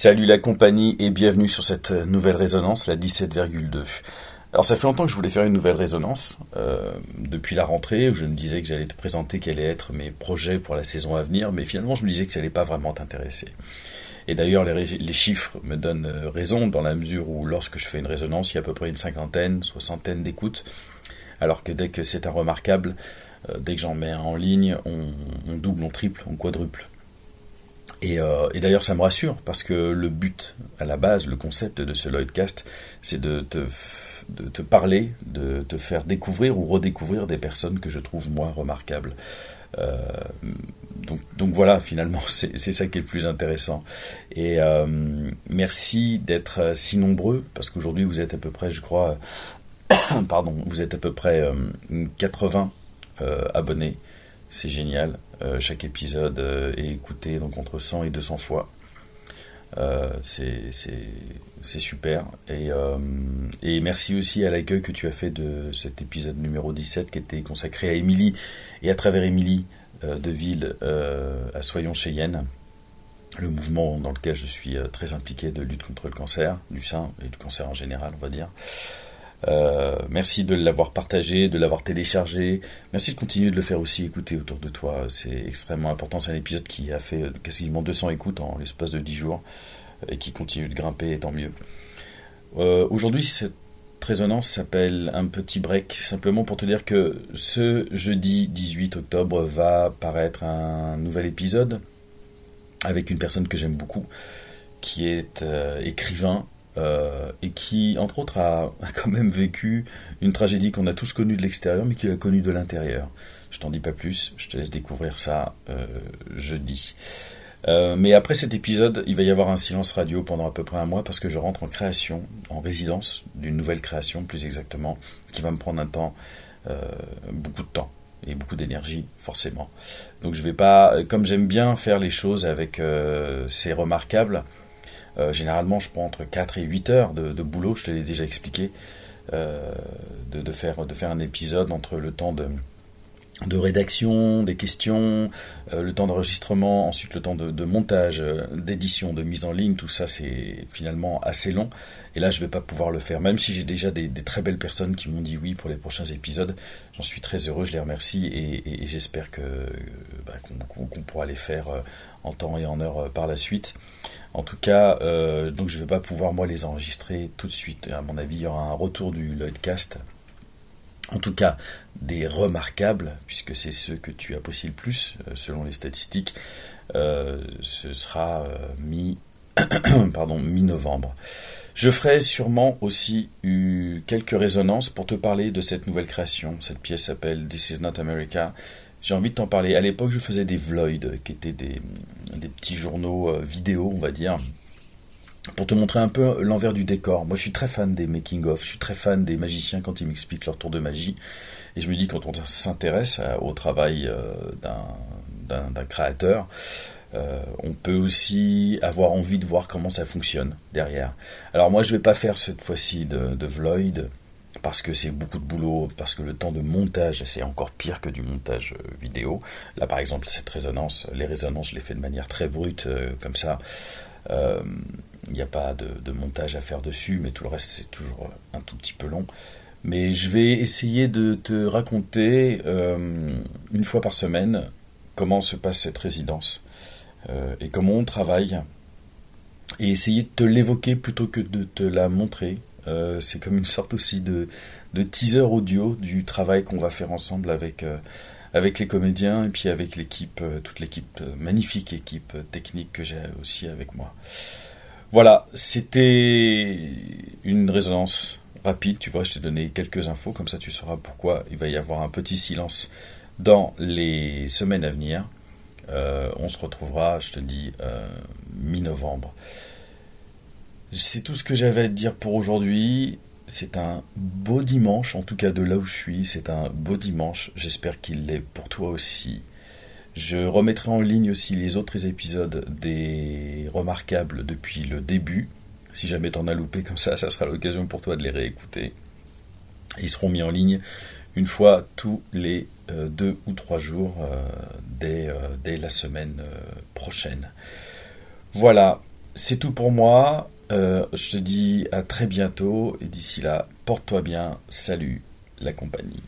Salut la compagnie et bienvenue sur cette nouvelle résonance, la 17,2. Alors ça fait longtemps que je voulais faire une nouvelle résonance, euh, depuis la rentrée où je me disais que j'allais te présenter quels allaient être mes projets pour la saison à venir, mais finalement je me disais que ça n'allait pas vraiment t'intéresser. Et d'ailleurs les, chiffres me donnent euh, raison dans la mesure où lorsque je fais une résonance, il y a à peu près une cinquantaine, soixantaine d'écoutes, alors que dès que c'est un remarquable, euh, dès que j'en mets un en ligne, on double, on triple, on quadruple. Euh, et, d'ailleurs, ça me rassure parce que le but, à la base, le concept de ce Lloydcast, c'est de te, parler, de te faire découvrir ou redécouvrir des personnes que je trouve moi remarquables. Euh, donc, donc, voilà, finalement, c'est ça qui est le plus intéressant. Et euh, merci d'être si nombreux parce qu'aujourd'hui, vous êtes à peu près, je crois, pardon, vous êtes à peu près 80 abonnés. C'est génial. Euh, chaque épisode euh, est écouté donc entre 100 et 200 fois. Euh, c'est super. Et, merci aussi à l'accueil que tu as fait de cet épisode numéro 17 qui était consacré à Émilie et à travers Émilie de Ville à Soyons Cheyenne, le mouvement dans lequel je suis très impliqué de lutte contre le cancer du sein et du cancer en général, on va dire. Euh, merci de l'avoir partagé, de l'avoir téléchargé. Merci de continuer de le faire aussi écouter autour de toi. C'est extrêmement important. C'est un épisode qui a fait quasiment 200 écoutes en l'espace de 10 jours et qui continue de grimper, et tant mieux. Euh, aujourd'hui, cette résonance s'appelle un petit break, simplement pour te dire que ce jeudi 18 octobre va paraître un nouvel épisode avec une personne que j'aime beaucoup, qui est euh, écrivain, euh, et qui, entre autres, a, quand même vécu une tragédie qu'on a tous connue de l'extérieur, mais qu'il a connue de l'intérieur. Je t'en dis pas plus, je te laisse découvrir ça euh, jeudi. Euh, mais après cet épisode, il va y avoir un silence radio pendant à peu près un mois parce que je rentre en création, en résidence d'une nouvelle création plus exactement, qui va me prendre un temps, beaucoup de temps et beaucoup d'énergie forcément. Donc je vais pas, comme j'aime bien faire les choses avec ces remarquables, euh, généralement, je prends entre 4 et 8 heures de, boulot, je te l'ai déjà expliqué, euh, de, faire, de faire un épisode entre le temps de, de rédaction, des questions, euh, le temps d'enregistrement, ensuite le temps de, montage, d'édition, de mise en ligne, tout ça c'est finalement assez long. Et là je vais pas pouvoir le faire, même si j'ai déjà des, très belles personnes qui m'ont dit oui pour les prochains épisodes. J'en suis très heureux, je les remercie et, j'espère que bah, qu'on pourra les faire en temps et en heure par la suite. En tout cas, euh, donc je ne vais pas pouvoir moi les enregistrer tout de suite. À mon avis, il y aura un retour du Lloydcast. En tout cas, des remarquables, puisque c'est ceux que tu apprécies le plus, euh, selon les statistiques. Euh, ce sera mi, pardon, mi-novembre. Je ferai sûrement aussi eu quelques résonances pour te parler de cette nouvelle création. Cette pièce s'appelle This is not America j'ai envie de t'en parler. À l'époque, je faisais des vlogs, qui étaient des, des petits journaux euh, vidéo, on va dire, pour te montrer un peu l'envers du décor. Moi, je suis très fan des making-of, je suis très fan des magiciens quand ils m'expliquent leur tour de magie. Et je me dis, quand on s'intéresse au travail euh, d'un créateur, euh, on peut aussi avoir envie de voir comment ça fonctionne derrière. Alors moi, je vais pas faire cette fois-ci de, de vlog parce que c'est beaucoup de boulot, parce que le temps de montage, c'est encore pire que du montage euh, vidéo. Là, par exemple, cette résonance, les résonances, je les fais de manière très brute, comme ça. Il euh, n'y a pas de, montage à faire dessus, mais tout le reste, c'est toujours un tout petit peu long. Mais je vais essayer de te raconter une fois par semaine comment se passe cette résidence et comment on travaille et essayer de te l'évoquer plutôt que de te la montrer euh, c'est comme une sorte aussi de, teaser audio du travail qu'on va faire ensemble avec, euh, avec les comédiens et puis avec l'équipe, euh, toute l'équipe, magnifique équipe technique que j'ai aussi avec moi. Voilà, c'était une résonance rapide, tu vois, je t'ai donné quelques infos, comme ça tu sauras pourquoi il va y avoir un petit silence dans les semaines à venir. on se retrouvera, je te dis, mi-novembre. C'est tout ce que j'avais à te dire pour aujourd'hui. C'est un beau dimanche, en tout cas de là où je suis. C'est un beau dimanche. J'espère qu'il l'est pour toi aussi. Je remettrai en ligne aussi les autres épisodes des remarquables depuis le début. Si jamais t'en as loupé comme ça, ça sera l'occasion pour toi de les réécouter. Ils seront mis en ligne une fois tous les euh, deux ou trois jours euh, dès, euh, dès, la semaine prochaine. Voilà, c'est tout pour moi. Je te dis à très bientôt et d'ici là, porte-toi bien. Salut la compagnie.